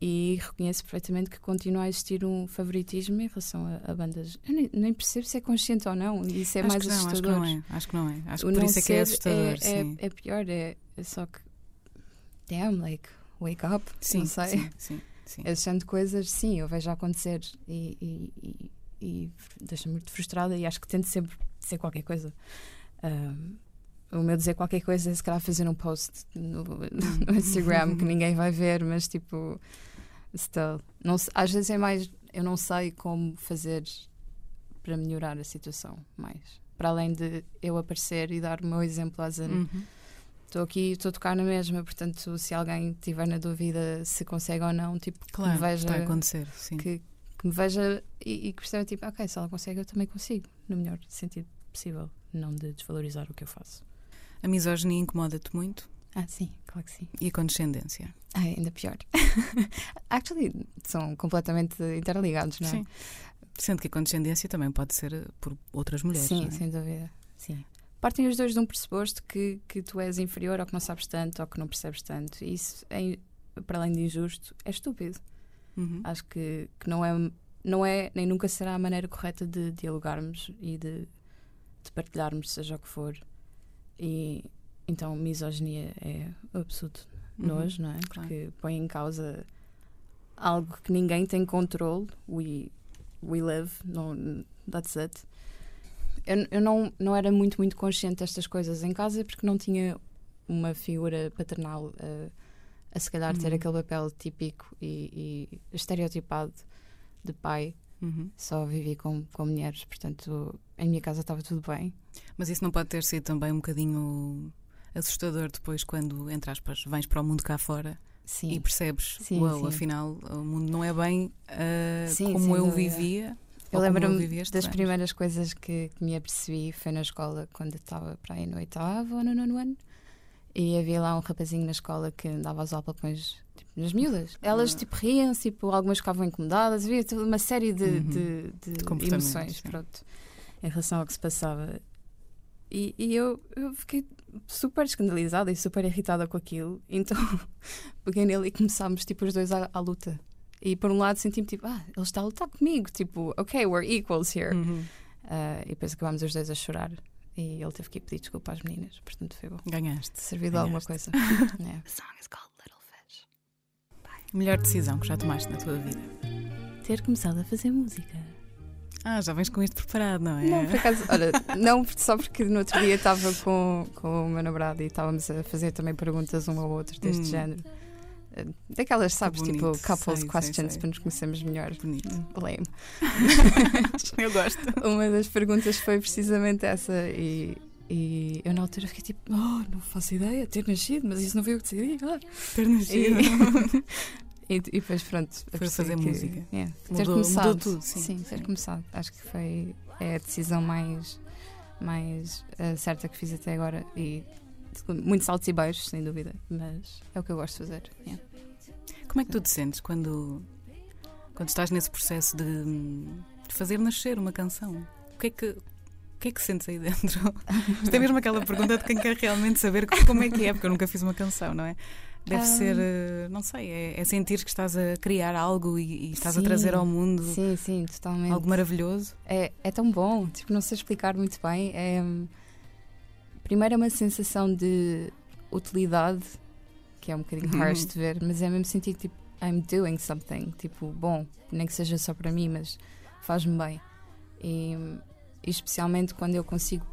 Speaker 2: e reconheço perfeitamente que continua a existir um favoritismo em relação a, a bandas. Eu nem, nem percebo se é consciente ou não, e isso é
Speaker 1: acho
Speaker 2: mais
Speaker 1: que não, acho que
Speaker 2: assustador.
Speaker 1: não é. Acho que não é. Acho
Speaker 2: O
Speaker 1: que por isso é que é
Speaker 2: ser
Speaker 1: assustador,
Speaker 2: é,
Speaker 1: sim.
Speaker 2: é, é pior, é, é só que. Damn, like, wake up.
Speaker 1: sim,
Speaker 2: não sei.
Speaker 1: sim, sim, sim.
Speaker 2: Esse género de coisas, sim, eu vejo acontecer e, e, e, e deixa-me muito frustrada e acho que tento sempre dizer qualquer coisa. Um, o meu dizer qualquer coisa é se calhar fazer um post no, no Instagram que ninguém vai ver, mas tipo, still, não, às vezes é mais, eu não sei como fazer para melhorar a situação mais. Para além de eu aparecer e dar o meu exemplo às
Speaker 1: Uhum.
Speaker 2: Estou aqui, estou a tocar na mesma, portanto, se alguém tiver na dúvida se consegue ou não, tipo,
Speaker 1: Claro,
Speaker 2: que me veja,
Speaker 1: está a acontecer, sim.
Speaker 2: que, que me veja e, e que perceba, tipo, ok, se ela consegue, eu também consigo, no melhor sentido possível, não de desvalorizar o que eu faço.
Speaker 1: A misoginia incomoda-te muito
Speaker 2: Ah, sim, claro que sim.
Speaker 1: e a condescendência.
Speaker 2: Ah, ainda pior. Actually, são completamente interligados, não é?
Speaker 1: Sim. Sendo que a condescendência também pode ser por outras mulheres.
Speaker 2: Sim,
Speaker 1: é?
Speaker 2: sem dúvida. Sim. Partem os dois de um pressuposto que, que tu és inferior ou que não sabes tanto ou que não percebes tanto. E isso, é, para além de injusto, é estúpido.
Speaker 1: Uhum.
Speaker 2: Acho que, que não, é, não é, nem nunca será a maneira correta de dialogarmos e de, de partilharmos, seja o que for. E então, misoginia é absoluto
Speaker 1: Uhum,
Speaker 2: nojo, não é?
Speaker 1: claro.
Speaker 2: Porque põe em causa algo que ninguém tem controle. We, we live, no, that's it. Eu, eu não, não era muito, muito consciente destas coisas em casa porque não tinha uma figura paternal a, a se calhar ter
Speaker 1: Uhum.
Speaker 2: aquele papel típico e, e estereotipado de pai.
Speaker 1: Uhum.
Speaker 2: Só vivi com, com mulheres, portanto, em minha casa estava tudo bem.
Speaker 1: Mas isso não pode ter sido também um bocadinho assustador depois quando, entre aspas, vens para o mundo cá fora
Speaker 2: Sim.
Speaker 1: e percebes,
Speaker 2: Sim,
Speaker 1: uau,
Speaker 2: sim.
Speaker 1: afinal o mundo não é bem ah,
Speaker 2: Sim,
Speaker 1: como eu
Speaker 2: dúvida.
Speaker 1: vivia.
Speaker 2: Eu lembro-me das
Speaker 1: anos.
Speaker 2: primeiras coisas que, que me apercebi foi na escola, quando estava para aí no oitavo ou no nono ano. E havia lá um rapazinho na escola que andava a usar papões tipo, nas miúdas. Elas
Speaker 1: Ah.
Speaker 2: tipo riam-se, tipo, algumas ficavam incomodadas, havia uma série de,
Speaker 1: Uhum.
Speaker 2: de, de
Speaker 1: De
Speaker 2: emoções
Speaker 1: sim.
Speaker 2: pronto, em relação ao que se passava. E, e eu, eu fiquei super escandalizada e super irritada com aquilo. Então peguei nele e começámos tipo, os dois à, à luta. E por um lado senti-me tipo, ah, ele está a lutar comigo. Tipo, ok, we're equals here.
Speaker 1: Uhum.
Speaker 2: Ah, e depois acabámos os dois a chorar. E ele teve que ir pedir desculpa às meninas. Portanto, foi bom.
Speaker 1: Ganhaste.
Speaker 2: Serviu de alguma coisa. É.
Speaker 3: The song is called Little Fish.
Speaker 1: Melhor decisão que já tomaste na tua vida.
Speaker 2: Ter começado a fazer música.
Speaker 1: Ah, já vens com isto preparado, não é?
Speaker 2: Não, por acaso, olha, não só porque no outro dia estava com, com o meu namorado e estávamos a fazer também perguntas um ao outro deste
Speaker 1: Hum.
Speaker 2: género. Eh, Daquelas, sabes,
Speaker 1: bonito.
Speaker 2: tipo couples
Speaker 1: Sei, sei,
Speaker 2: questions
Speaker 1: sei.
Speaker 2: para nos conhecermos melhor.
Speaker 1: Bonito.
Speaker 2: Lame.
Speaker 1: Eu gosto.
Speaker 2: Uma das perguntas foi precisamente essa e, e eu na altura fiquei tipo, oh, não faço ideia, ter nascido, mas isso não foi o que decidi. ah."
Speaker 1: Ter nascido.
Speaker 2: E, e depois pronto,
Speaker 1: Foi fazer
Speaker 2: que-
Speaker 1: música.
Speaker 2: yeah, ter
Speaker 1: Mudou-
Speaker 2: começado.
Speaker 1: mudou tudo, sim.
Speaker 2: ter
Speaker 1: Sim.
Speaker 2: começado. Acho que foi é a decisão mais, mais eh, certa que fiz até agora e muitos altos e baixos, sem dúvida, mas é o que eu gosto de fazer. yeah.
Speaker 1: Como é que tu te sentes quando, quando estás nesse processo de, de fazer nascer uma canção? O que é que. O que é que sentes aí dentro? Isto é mesmo aquela pergunta de quem quer realmente saber como é que é, porque eu nunca fiz uma canção, não é? Deve
Speaker 2: Ah.
Speaker 1: ser, eh, não sei, é, é sentir que estás a criar algo e, e estás a
Speaker 2: Sim.
Speaker 1: trazer ao mundo
Speaker 2: Sim, sim, totalmente.
Speaker 1: algo maravilhoso.
Speaker 2: É, é tão bom, tipo, não sei explicar muito bem. É, primeiro é uma sensação de utilidade, que é um bocadinho
Speaker 1: Uhum.
Speaker 2: harsh de ver, mas é mesmo sentir que tipo, I'm doing something, tipo, bom, nem que seja só para mim, mas faz-me bem. E, e especialmente quando eu consigo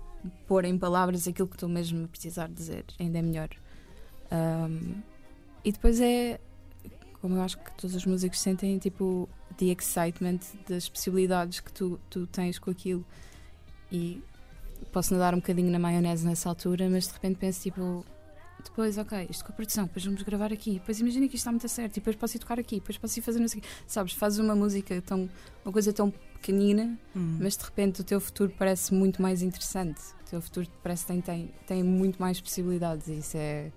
Speaker 2: pôr em palavras aquilo que estou mesmo a precisar dizer, ainda é melhor. Um, e depois é, como eu acho que todos os músicos sentem, tipo, the excitement das possibilidades que tu, tu tens com aquilo. E posso nadar um bocadinho na maionese nessa altura, mas de repente penso, tipo, depois, ok, isto com a produção, depois vamos gravar aqui, depois imagina que isto está muito a certo, e depois posso ir tocar aqui, depois posso ir fazer não sei. Sabes, fazes uma música tão, uma coisa tão pequenina,
Speaker 1: Hum.
Speaker 2: mas de repente o teu futuro parece muito mais interessante. O teu futuro parece que tem, tem, tem muito mais possibilidades e isso é,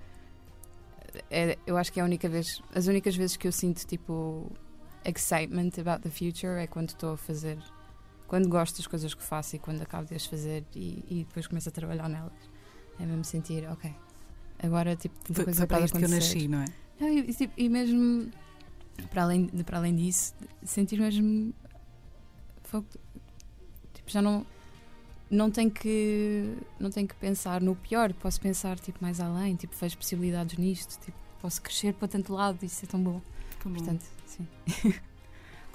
Speaker 2: é. Eu acho que é a única vez, as únicas vezes que eu sinto tipo excitement about the future é quando estou a fazer, quando gosto das coisas que faço e quando acabo de as fazer e, e depois começo a trabalhar nelas. É mesmo sentir, ok, agora tipo, tanta
Speaker 1: Foi,
Speaker 2: coisa
Speaker 1: foi para
Speaker 2: pode
Speaker 1: isto que eu nasci, não é?
Speaker 2: Não, e, e, tipo, e mesmo para além, de- para além disso, sentir mesmo tipo, já não não tenho que não tenho que pensar no pior, posso pensar tipo mais além, tipo, vejo possibilidades nisto, tipo, posso crescer para tanto lado e isso é tão bom.
Speaker 1: Que bom.
Speaker 2: Portanto, sim.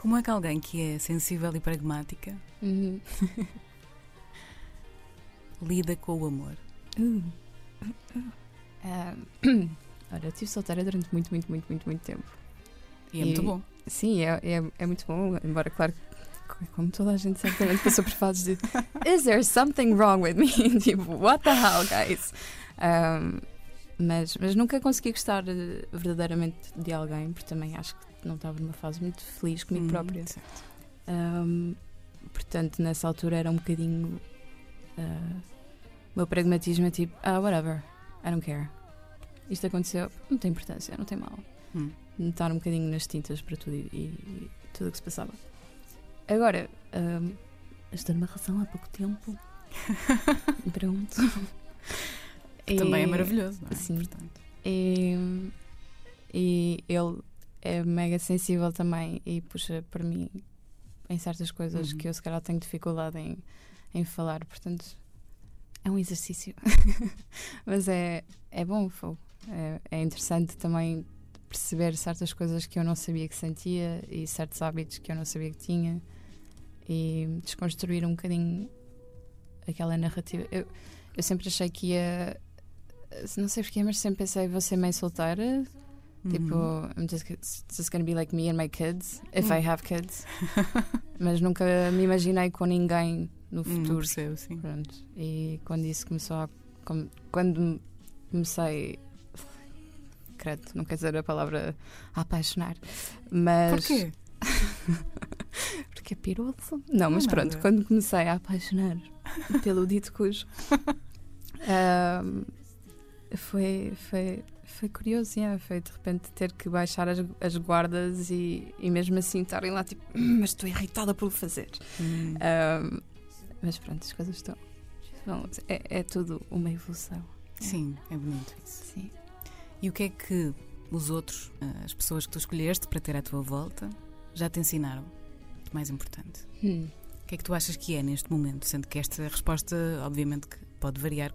Speaker 1: Como é que alguém que é sensível e pragmática
Speaker 2: Uhum.
Speaker 1: lida com o amor?
Speaker 2: Uh. Ah, olha, eu estive solteira durante muito, muito, muito, muito, muito tempo.
Speaker 1: E é muito
Speaker 2: E-
Speaker 1: bom.
Speaker 2: Sim, é, é, é muito bom, embora, claro, co- como toda a gente certamente passou por fases de Is there something wrong with me? tipo, what the hell, guys? Um, Mas, mas nunca consegui gostar eh, verdadeiramente de alguém, porque também acho que não estava numa fase muito feliz comigo
Speaker 1: Uhum,
Speaker 2: própria.
Speaker 1: certo.
Speaker 2: Um, portanto, nessa altura era um bocadinho. uh, o meu pragmatismo é tipo, ah, whatever, I don't care. Isto aconteceu, não tem importância, não tem mal.
Speaker 1: Hum.
Speaker 2: Estar um bocadinho nas tintas para tudo e, e tudo o que se passava. Agora, um, estou numa relação há pouco tempo. Pronto.
Speaker 1: Também é
Speaker 2: E-
Speaker 1: maravilhoso, não é?
Speaker 2: sim. E, e ele é mega sensível também e puxa para mim em certas coisas
Speaker 1: Uhum.
Speaker 2: que eu se calhar tenho dificuldade em, em falar, portanto é um exercício. Mas é, é bom. É, é interessante também perceber certas coisas que eu não sabia que sentia e certos hábitos que eu não sabia que tinha e desconstruir um bocadinho aquela narrativa. Eu, eu sempre achei que ia. Não sei porquê, mas sempre pensei, vou ser mãe solteira. Tipo,
Speaker 1: uhum.
Speaker 2: I'm just, it's just gonna be like me and my kids, if
Speaker 1: Hum.
Speaker 2: I have kids. mas nunca me imaginei com ninguém no
Speaker 1: Hum,
Speaker 2: futuro.
Speaker 1: percebo, sim.
Speaker 2: Pronto. E quando isso começou a. Quando comecei. Credo, não quer dizer a palavra apaixonar. Mas.
Speaker 1: Porquê?
Speaker 2: Porque é piroso? Não, mas
Speaker 1: é
Speaker 2: pronto, quando comecei a apaixonar pelo dito cujo. ahm, foi, foi, foi curioso, yeah, foi de repente ter que baixar as, as guardas e, e mesmo assim estarem lá tipo, "Hum, mas estou irritada por o fazer.
Speaker 1: Hum.
Speaker 2: Ahm, mas pronto, as coisas estão. é, é tudo uma evolução.
Speaker 1: Sim, é bonito isso.
Speaker 2: Sim.
Speaker 1: E o que é que os outros, ah, as pessoas que tu escolheste para ter à tua volta, já te ensinaram? O mais importante.
Speaker 2: Hum.
Speaker 1: O que é que tu achas que é neste momento? Sendo que esta resposta, obviamente, que pode variar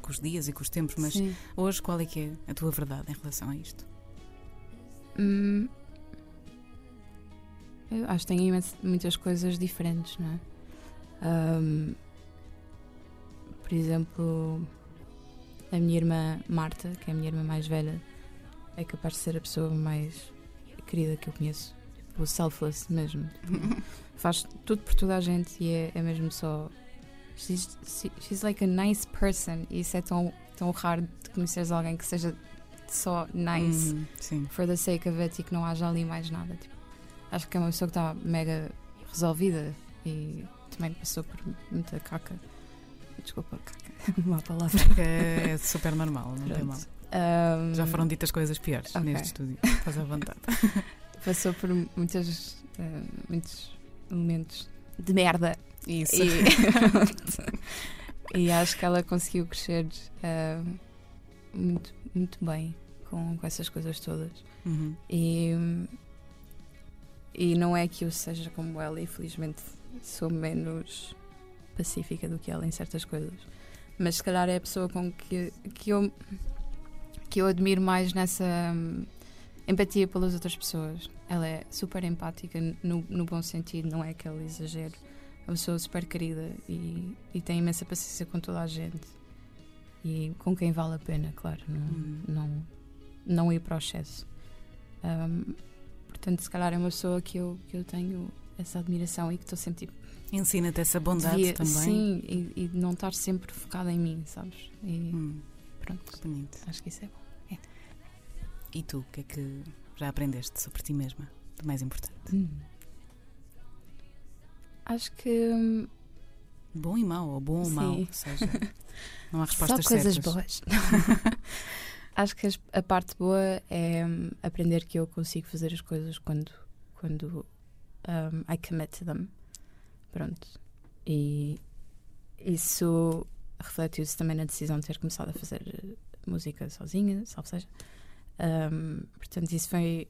Speaker 1: com os dias e com os tempos, mas
Speaker 2: Sim.
Speaker 1: hoje qual é que é a tua verdade em relação a isto?
Speaker 2: Hum, eu acho que tem imens- muitas coisas diferentes, não é? Ahm, por exemplo, a minha irmã Marta, que é a minha irmã mais velha, é capaz de ser a pessoa mais querida que eu conheço. Tipo, selfless mesmo. Faz tudo por toda a gente e é, é mesmo só. She's, she- she's like a nice person e isso é tão, tão raro de conheceres alguém que seja só nice
Speaker 1: Uhum,
Speaker 2: for the sake of it e que não haja ali mais nada. Tipo, acho que é uma pessoa que está mega resolvida e também passou por muita caca. Desculpa, caca, má palavra.
Speaker 1: É, é super normal, não tem mal.
Speaker 2: Pronto. Ahm,
Speaker 1: Já foram ditas coisas piores
Speaker 2: Ok.
Speaker 1: neste estúdio. Estás à vontade.
Speaker 2: Passou por muitas, ah, muitos momentos de merda.
Speaker 1: Isso.
Speaker 2: E, e acho que ela conseguiu crescer ah, muito, muito bem com, com essas coisas todas.
Speaker 1: Uhum.
Speaker 2: E, e não é que eu seja como ela, infelizmente sou menos pacífica do que ela em certas coisas. Mas se calhar é a pessoa com que, que, eu, que eu admiro mais nessa hum, empatia pelas outras pessoas. Ela é super empática no, no bom sentido, não é aquele exagero. É uma pessoa super querida e, e tem imensa paciência com toda a gente. E com quem vale a pena, claro. Não,
Speaker 1: Hum.
Speaker 2: não, não ir para o excesso. Um, portanto, se calhar é uma pessoa que eu, que eu tenho essa admiração e que estou sempre tipo.
Speaker 1: Ensina-te essa bondade
Speaker 2: devia-
Speaker 1: também.
Speaker 2: Sim, e, e não estar sempre focada em mim, sabes? E
Speaker 1: Hum,
Speaker 2: pronto,
Speaker 1: bonito.
Speaker 2: acho que isso é bom.
Speaker 1: E tu, o que é que já aprendeste sobre ti mesma? Do mais importante.
Speaker 2: Hum. Acho que
Speaker 1: Bom e mau, ou bom ou mau. Ou seja, não há
Speaker 2: só
Speaker 1: respostas
Speaker 2: coisas
Speaker 1: certas.
Speaker 2: boas. Acho que a parte boa é hum, aprender que eu consigo fazer as coisas quando, quando hum, I commit to them. Pronto. E isso refletiu-se também na decisão de ter começado a fazer música sozinha, salvo seja. Hum, portanto, isso foi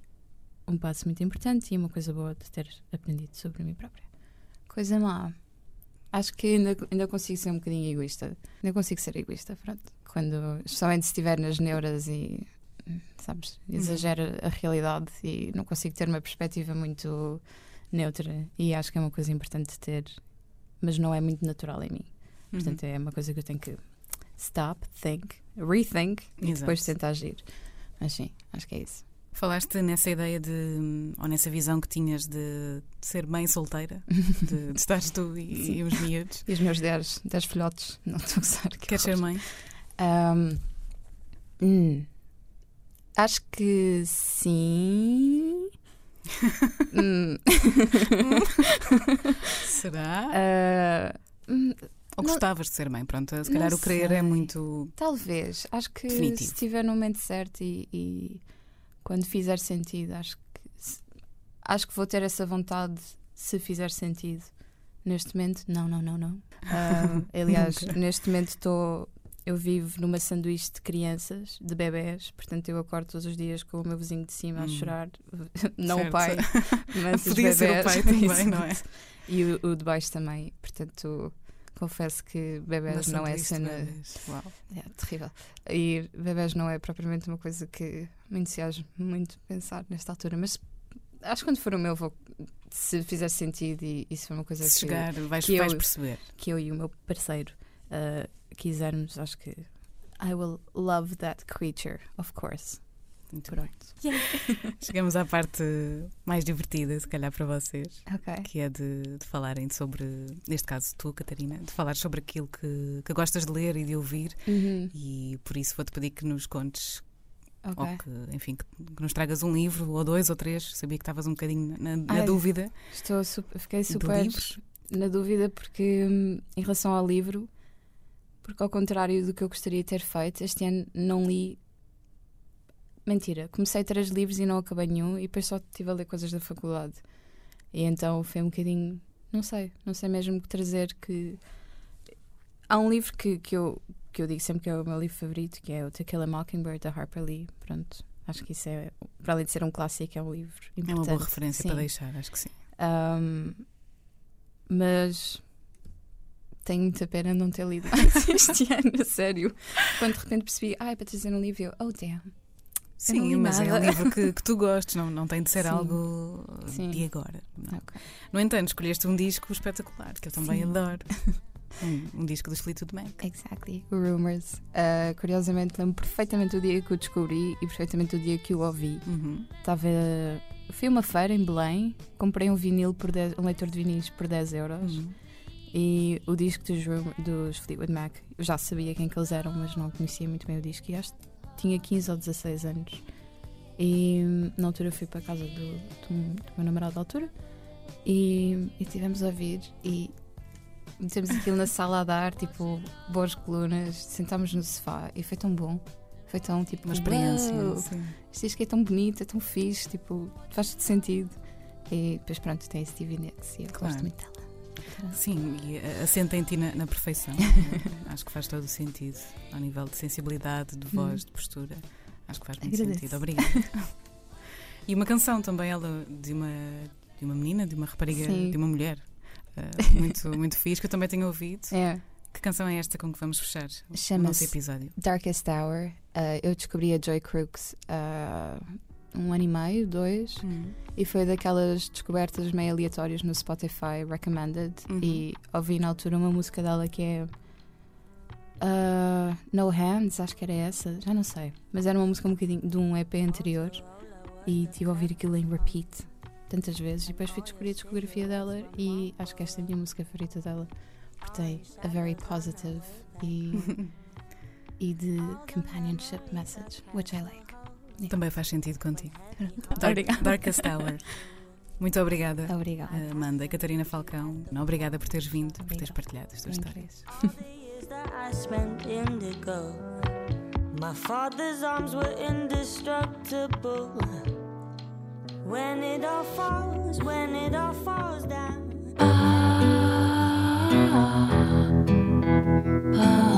Speaker 2: um passo muito importante e uma coisa boa de ter aprendido sobre mim própria. Coisa má. Acho que ainda, ainda consigo ser um bocadinho egoísta. Ainda consigo ser egoísta, pronto. Quando, especialmente se estiver nas neuras e, sabes, exagera a realidade e não consigo ter uma perspectiva muito neutra. E acho que é uma coisa importante de ter, mas não é muito natural em mim.
Speaker 1: Uhum.
Speaker 2: Portanto, é uma coisa que eu tenho que stop, think, rethink e
Speaker 1: Exato.
Speaker 2: depois tentar agir. Mas sim, acho que é isso.
Speaker 1: Falaste nessa ideia de, ou nessa visão que tinhas de, de ser mãe solteira, de, de estares tu e, e os miúdos.
Speaker 2: E os meus 10 filhotes, não estou a usar. que
Speaker 1: Queres ser mãe?
Speaker 2: Ahm, Hum. Acho que sim. Hum,
Speaker 1: Será?
Speaker 2: hum,
Speaker 1: Ou
Speaker 2: não-
Speaker 1: gostavas de ser mãe? Pronto, se calhar o querer é
Speaker 2: sei.
Speaker 1: muito.
Speaker 2: talvez. Acho que
Speaker 1: Definitivo.
Speaker 2: se estiver no momento certo e, e quando fizer sentido, acho que acho que vou ter essa vontade se fizer sentido. Neste momento, não, não, não, não. Ah, aliás, neste momento estou. Eu vivo numa sanduíche de crianças, de bebés, portanto eu acordo todos os dias com o meu vizinho de cima a
Speaker 1: Hum.
Speaker 2: chorar. Não
Speaker 1: Certo.
Speaker 2: o pai, mas os
Speaker 1: Podia ser o
Speaker 2: bebés.
Speaker 1: pai também, não é?
Speaker 2: E o, o de baixo também. Portanto, confesso que bebés não é cena.
Speaker 1: bebés. Uau.
Speaker 2: É terrível. E bebés não é propriamente uma coisa que me entusiasma muito pensar nesta altura, mas acho que quando for o meu, vou, se fizer sentido e, e se for uma coisa
Speaker 1: Se
Speaker 2: que,
Speaker 1: chegar, vais,
Speaker 2: que eu-
Speaker 1: vais perceber.
Speaker 2: que eu e o meu parceiro ah, quisermos, acho que I will love that creature, of course.
Speaker 1: Muito bem.
Speaker 2: Pronto.
Speaker 1: Chegamos à parte mais divertida, se calhar para vocês,
Speaker 2: Ok.
Speaker 1: que é de, de falarem sobre, neste caso tu, Catarina, de falar sobre aquilo que, que gostas de ler e de ouvir.
Speaker 2: Uhum.
Speaker 1: E por isso vou-te pedir que nos contes,
Speaker 2: Ok.
Speaker 1: ou que, enfim, que, que nos tragas um livro, ou dois, ou três. Sabia que estavas um bocadinho na, na
Speaker 2: Ai,
Speaker 1: dúvida
Speaker 2: Estou su- fiquei super na dúvida porque hum, em relação ao livro, porque ao contrário do que eu gostaria de ter feito, este ano não li. Mentira, comecei três livros e não acabei nenhum e depois só estive a ler coisas da faculdade. E então foi um bocadinho. Não sei, não sei mesmo que trazer que. Há um livro que, que, eu, que eu digo sempre que é o meu livro favorito, que é o To Kill a Mockingbird, da Harper Lee. Pronto, acho que isso é, para além de ser um clássico, é um livro
Speaker 1: É
Speaker 2: importante.
Speaker 1: uma boa referência
Speaker 2: Sim.
Speaker 1: para deixar, acho que sim.
Speaker 2: Um, mas tenho muita pena não ter lido mais este ano, a sério. Quando de repente percebi, ah, é para trazer um livro, eu, oh damn.
Speaker 1: Sim, mas é um
Speaker 2: nada.
Speaker 1: livro que, que tu gostes, não, não tem de ser
Speaker 2: Sim.
Speaker 1: algo
Speaker 2: Sim.
Speaker 1: de agora. não.
Speaker 2: Ok.
Speaker 1: No entanto, escolheste um disco espetacular, que eu também
Speaker 2: Sim.
Speaker 1: adoro. Um, um disco do Fleetwood Mac.
Speaker 2: Exactly. Rumors. Uh, curiosamente, lembro perfeitamente o dia que o descobri e perfeitamente o dia que o ouvi.
Speaker 1: Uhum.
Speaker 2: Estava. Fui a uma feira em Belém, comprei um vinil por 10, um leitor de vinis por 10 euros.
Speaker 1: Uhum.
Speaker 2: E o disco dos, dos Fleetwood Mac, eu já sabia quem que eles eram, mas não conhecia muito bem o disco. E acho tinha 15 ou 16 anos. E hum, na altura fui para a casa do, do, do meu namorado da altura e, e tivemos a ouvir. E metemos aquilo na sala a dar, tipo, boas colunas, sentámos no sofá e foi tão bom. Foi tão tipo
Speaker 1: Uma experiência.
Speaker 2: "Uau,
Speaker 1: sim.
Speaker 2: Disco é tão bonito, é tão fixe, tipo, faz todo sentido. E depois, pronto, tem Stevie Nicks e eu
Speaker 1: Claro.
Speaker 2: gosto muito dela.
Speaker 1: Sim, e eh, assenta em ti na, na perfeição. Acho que faz todo o sentido. Ao nível de sensibilidade, de voz, de postura. Acho que faz muito
Speaker 2: Agradeço.
Speaker 1: sentido. Obrigada. e uma canção também, ela, de uma, de uma menina, de uma rapariga,
Speaker 2: Sim.
Speaker 1: de uma mulher. eh, muito, muito fixe, que eu também tenho ouvido.
Speaker 2: É.
Speaker 1: Que canção é esta com que vamos fechar o nosso
Speaker 2: Chama-se
Speaker 1: episódio?
Speaker 2: Darkest Hour. Uh, eu descobri a Joy Crooks uh, um ano e meio, dois, e foi daquelas descobertas meio aleatórias no Spotify Recommended.
Speaker 1: Uhum.
Speaker 2: E ouvi na altura uma música dela que é. uh, no Hands, acho que era essa, já não sei. Mas era uma música um bocadinho de um EP anterior e tive a ouvir aquilo em repeat tantas vezes. E depois fui descobrir a discografia dela e acho que esta é a minha música favorita dela. Porque tem a very positive e, e de companionship message, which I like.
Speaker 1: Também faz sentido contigo.
Speaker 2: Obrigada.
Speaker 1: Dark, Darkest Hour. Muito obrigada.
Speaker 2: Obrigada.
Speaker 1: Amanda e Catarina Falcão, obrigada por teres vindo, por teres
Speaker 2: Obrigada.
Speaker 1: partilhado as tuas histórias.
Speaker 4: years that I spent indigo. My father's arms were indestructible. When it all falls, when it all falls down.
Speaker 3: Ah,